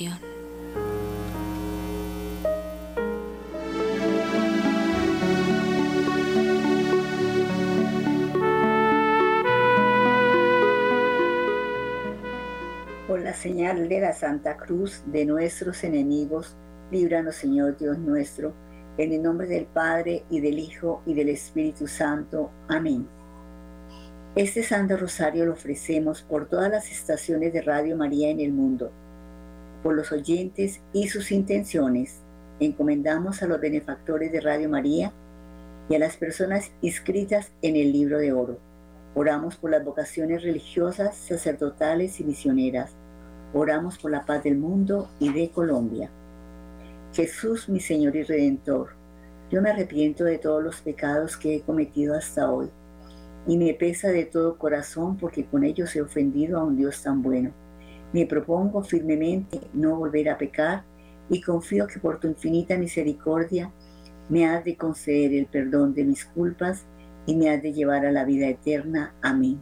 Por la señal de la Santa Cruz de nuestros enemigos, líbranos Señor Dios nuestro, en el nombre del Padre y del Hijo y del Espíritu Santo. Amén. Este Santo Rosario lo ofrecemos por todas las estaciones de Radio María en el mundo por los oyentes y sus intenciones, encomendamos a los benefactores de Radio María y a las personas inscritas en el libro de oro. Oramos por las vocaciones religiosas, sacerdotales y misioneras. Oramos por la paz del mundo y de Colombia. Jesús, mi Señor y Redentor, yo me arrepiento de todos los pecados que he cometido hasta hoy y me pesa de todo corazón porque con ellos he ofendido a un Dios tan bueno me propongo firmemente no volver a pecar y confío que por tu infinita misericordia me has de conceder el perdón de mis culpas y me has de llevar a la vida eterna. Amén.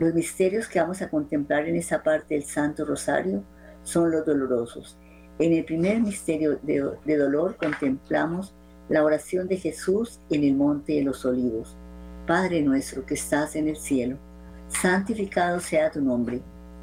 Los misterios que vamos a contemplar en esta parte del Santo Rosario son los dolorosos. En el primer misterio de, de dolor contemplamos la oración de Jesús en el Monte de los Olivos. Padre nuestro que estás en el cielo, santificado sea tu nombre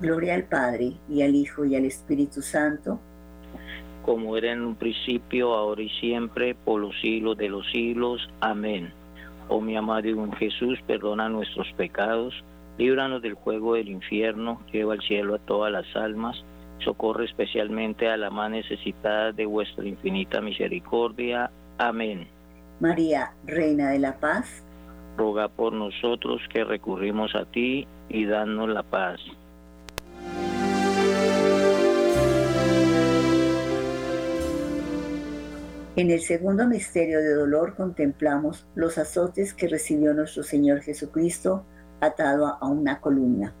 Gloria al Padre, y al Hijo, y al Espíritu Santo. Como era en un principio, ahora y siempre, por los siglos de los siglos. Amén. Oh mi amado y buen Jesús, perdona nuestros pecados, líbranos del juego del infierno, lleva al cielo a todas las almas, socorre especialmente a la más necesitada de vuestra infinita misericordia. Amén. María, Reina de la Paz, roga por nosotros que recurrimos a ti y danos la paz. En el segundo misterio de dolor contemplamos los azotes que recibió nuestro Señor Jesucristo atado a una columna.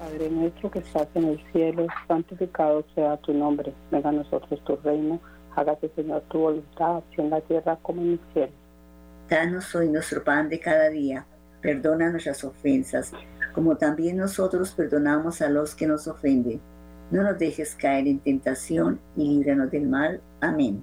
Padre nuestro que estás en el cielo, santificado sea tu nombre. Venga a nosotros tu reino. Hágase, Señor, tu voluntad, así en la tierra como en el cielo. Danos hoy nuestro pan de cada día. Perdona nuestras ofensas, como también nosotros perdonamos a los que nos ofenden. No nos dejes caer en tentación y líbranos del mal. Amén.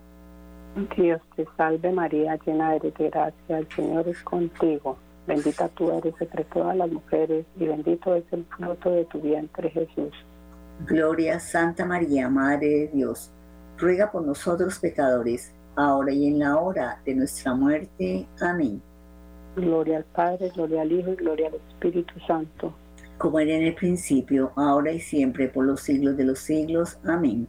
Dios te salve María, llena eres de gracia, el Señor es contigo. Bendita tú eres entre todas las mujeres y bendito es el fruto de tu vientre Jesús. Gloria Santa María, Madre de Dios, ruega por nosotros pecadores, ahora y en la hora de nuestra muerte. Amén. Gloria al Padre, gloria al Hijo y gloria al Espíritu Santo como era en el principio, ahora y siempre, por los siglos de los siglos. Amén.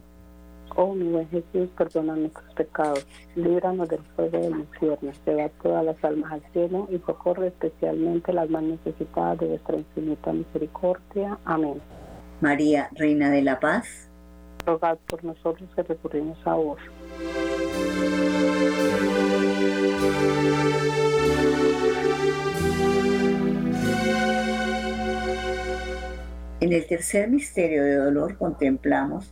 Oh mi buen Jesús, perdona nuestros pecados, líbranos del fuego del infierno, lleva todas las almas al cielo y socorre especialmente las más necesitadas de vuestra infinita misericordia. Amén. María, Reina de la Paz, rogad por nosotros que recurrimos a vos. En el tercer misterio de dolor contemplamos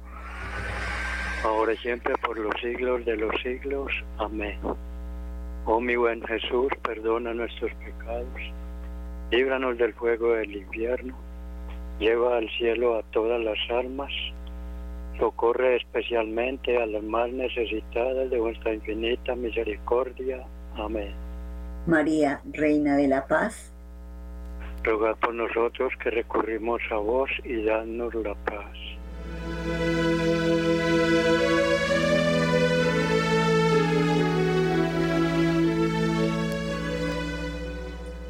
Ahora y siempre por los siglos de los siglos. Amén. Oh mi buen Jesús, perdona nuestros pecados, líbranos del fuego del infierno, lleva al cielo a todas las almas, socorre especialmente a las más necesitadas de vuestra infinita misericordia. Amén. María, Reina de la Paz, Rogad por nosotros que recurrimos a vos y dadnos la paz.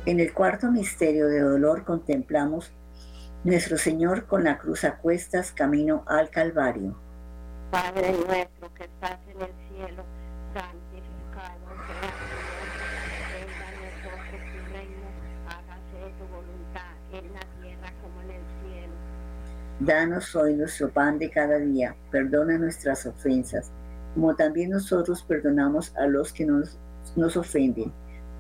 En el cuarto misterio de dolor contemplamos nuestro Señor con la cruz a cuestas camino al Calvario. Padre nuestro que estás en el cielo, santificado sea tu nombre, venga a nosotros tu reino, hágase tu voluntad en la tierra como en el cielo. Danos hoy nuestro pan de cada día, perdona nuestras ofensas, como también nosotros perdonamos a los que nos, nos ofenden.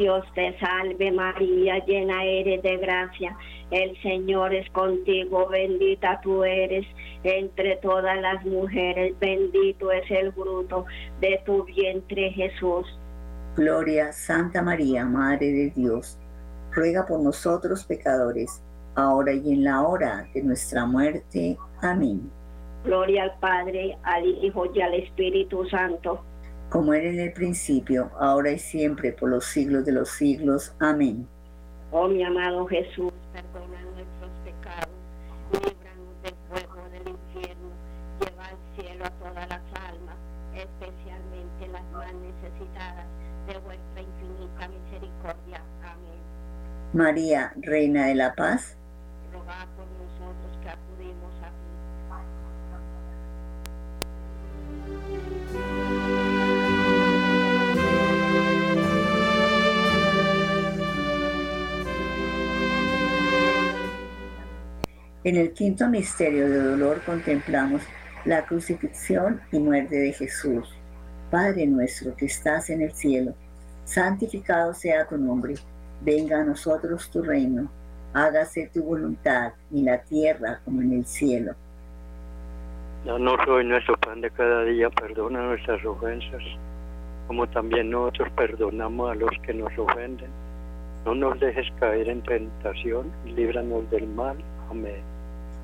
Dios te salve María, llena eres de gracia, el Señor es contigo, bendita tú eres entre todas las mujeres, bendito es el fruto de tu vientre Jesús. Gloria, Santa María, Madre de Dios, ruega por nosotros pecadores, ahora y en la hora de nuestra muerte. Amén. Gloria al Padre, al Hijo y al Espíritu Santo como era en el principio, ahora y siempre, por los siglos de los siglos. Amén. Oh mi amado Jesús, perdona nuestros pecados, líbranos del fuego del infierno, lleva al cielo a todas las almas, especialmente las más necesitadas de vuestra infinita misericordia. Amén. María, Reina de la Paz, En el quinto misterio de dolor contemplamos la crucifixión y muerte de Jesús. Padre nuestro que estás en el cielo, santificado sea tu nombre, venga a nosotros tu reino, hágase tu voluntad en la tierra como en el cielo. Danos hoy nuestro pan de cada día, perdona nuestras ofensas, como también nosotros perdonamos a los que nos ofenden. No nos dejes caer en tentación y líbranos del mal. Amén.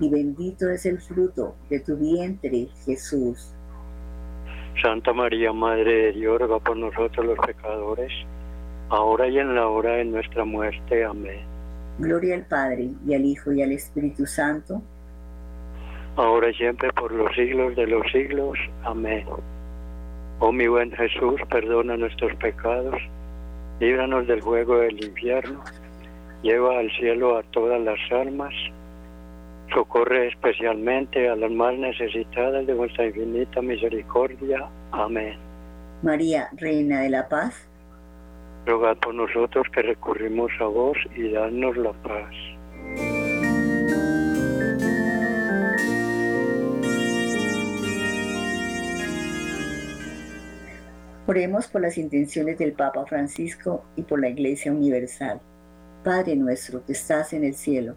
y bendito es el fruto de tu vientre, Jesús. Santa María, Madre de Dios, ruega por nosotros los pecadores, ahora y en la hora de nuestra muerte. Amén. Gloria al Padre, y al Hijo, y al Espíritu Santo, ahora y siempre por los siglos de los siglos. Amén. Oh mi buen Jesús, perdona nuestros pecados, líbranos del juego del infierno, lleva al cielo a todas las almas, socorre especialmente a las más necesitadas de vuestra infinita misericordia. Amén. María, Reina de la Paz, Rogad por nosotros que recurrimos a vos y danos la paz. Oremos por las intenciones del Papa Francisco y por la Iglesia Universal. Padre nuestro que estás en el cielo,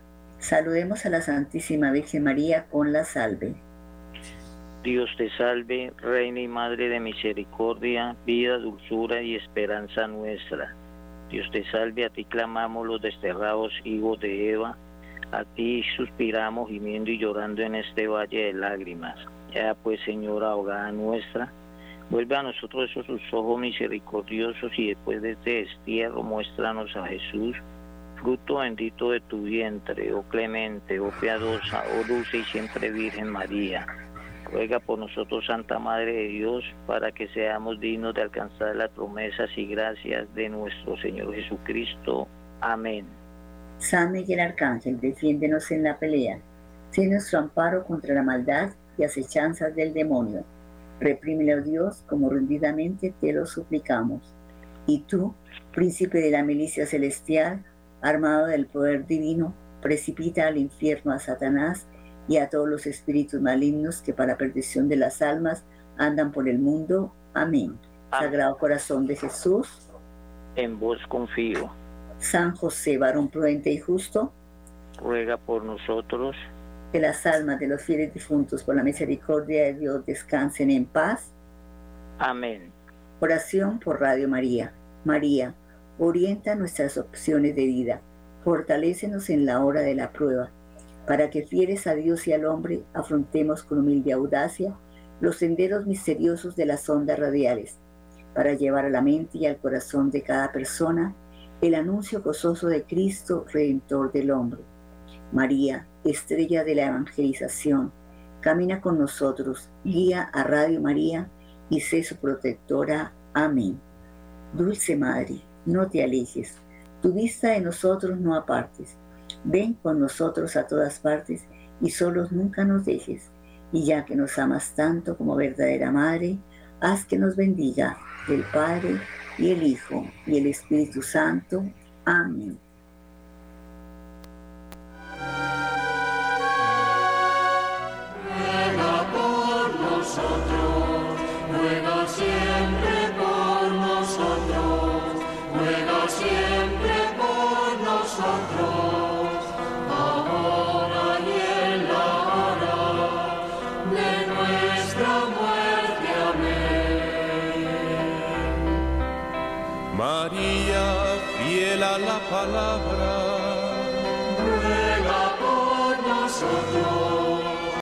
Saludemos a la Santísima Virgen María con la salve. Dios te salve, Reina y Madre de Misericordia, vida, dulzura y esperanza nuestra. Dios te salve, a ti clamamos los desterrados hijos de Eva, a ti suspiramos gimiendo y llorando en este valle de lágrimas. Ya pues, Señora, ahogada nuestra, vuelve a nosotros esos ojos misericordiosos y después de este destierro muéstranos a Jesús, fruto bendito de tu vientre, oh clemente, oh piadosa, oh dulce y siempre Virgen María Ruega por nosotros, Santa Madre de Dios, para que seamos dignos de alcanzar las promesas y gracias de nuestro Señor Jesucristo. Amén. San Miguel Arcángel, defiéndenos en la pelea. Sé nuestro amparo contra la maldad y acechanzas del demonio. Reprímele, oh Dios, como rendidamente te lo suplicamos. Y tú, príncipe de la milicia celestial, armado del poder divino, precipita al infierno a Satanás y a todos los espíritus malignos que para perdición de las almas andan por el mundo. Amén. Sagrado Corazón de Jesús. En vos confío. San José, varón prudente y justo. Ruega por nosotros. Que las almas de los fieles difuntos por la misericordia de Dios descansen en paz. Amén. Oración por Radio María. María, orienta nuestras opciones de vida. Fortalécenos en la hora de la prueba para que fieles a Dios y al hombre afrontemos con humilde audacia los senderos misteriosos de las ondas radiales, para llevar a la mente y al corazón de cada persona el anuncio gozoso de Cristo, Redentor del hombre. María, estrella de la evangelización, camina con nosotros, guía a Radio María y sé su protectora. Amén. Dulce Madre, no te alejes, tu vista de nosotros no apartes Ven con nosotros a todas partes y solos nunca nos dejes. Y ya que nos amas tanto como verdadera Madre, haz que nos bendiga el Padre y el Hijo y el Espíritu Santo. Amén.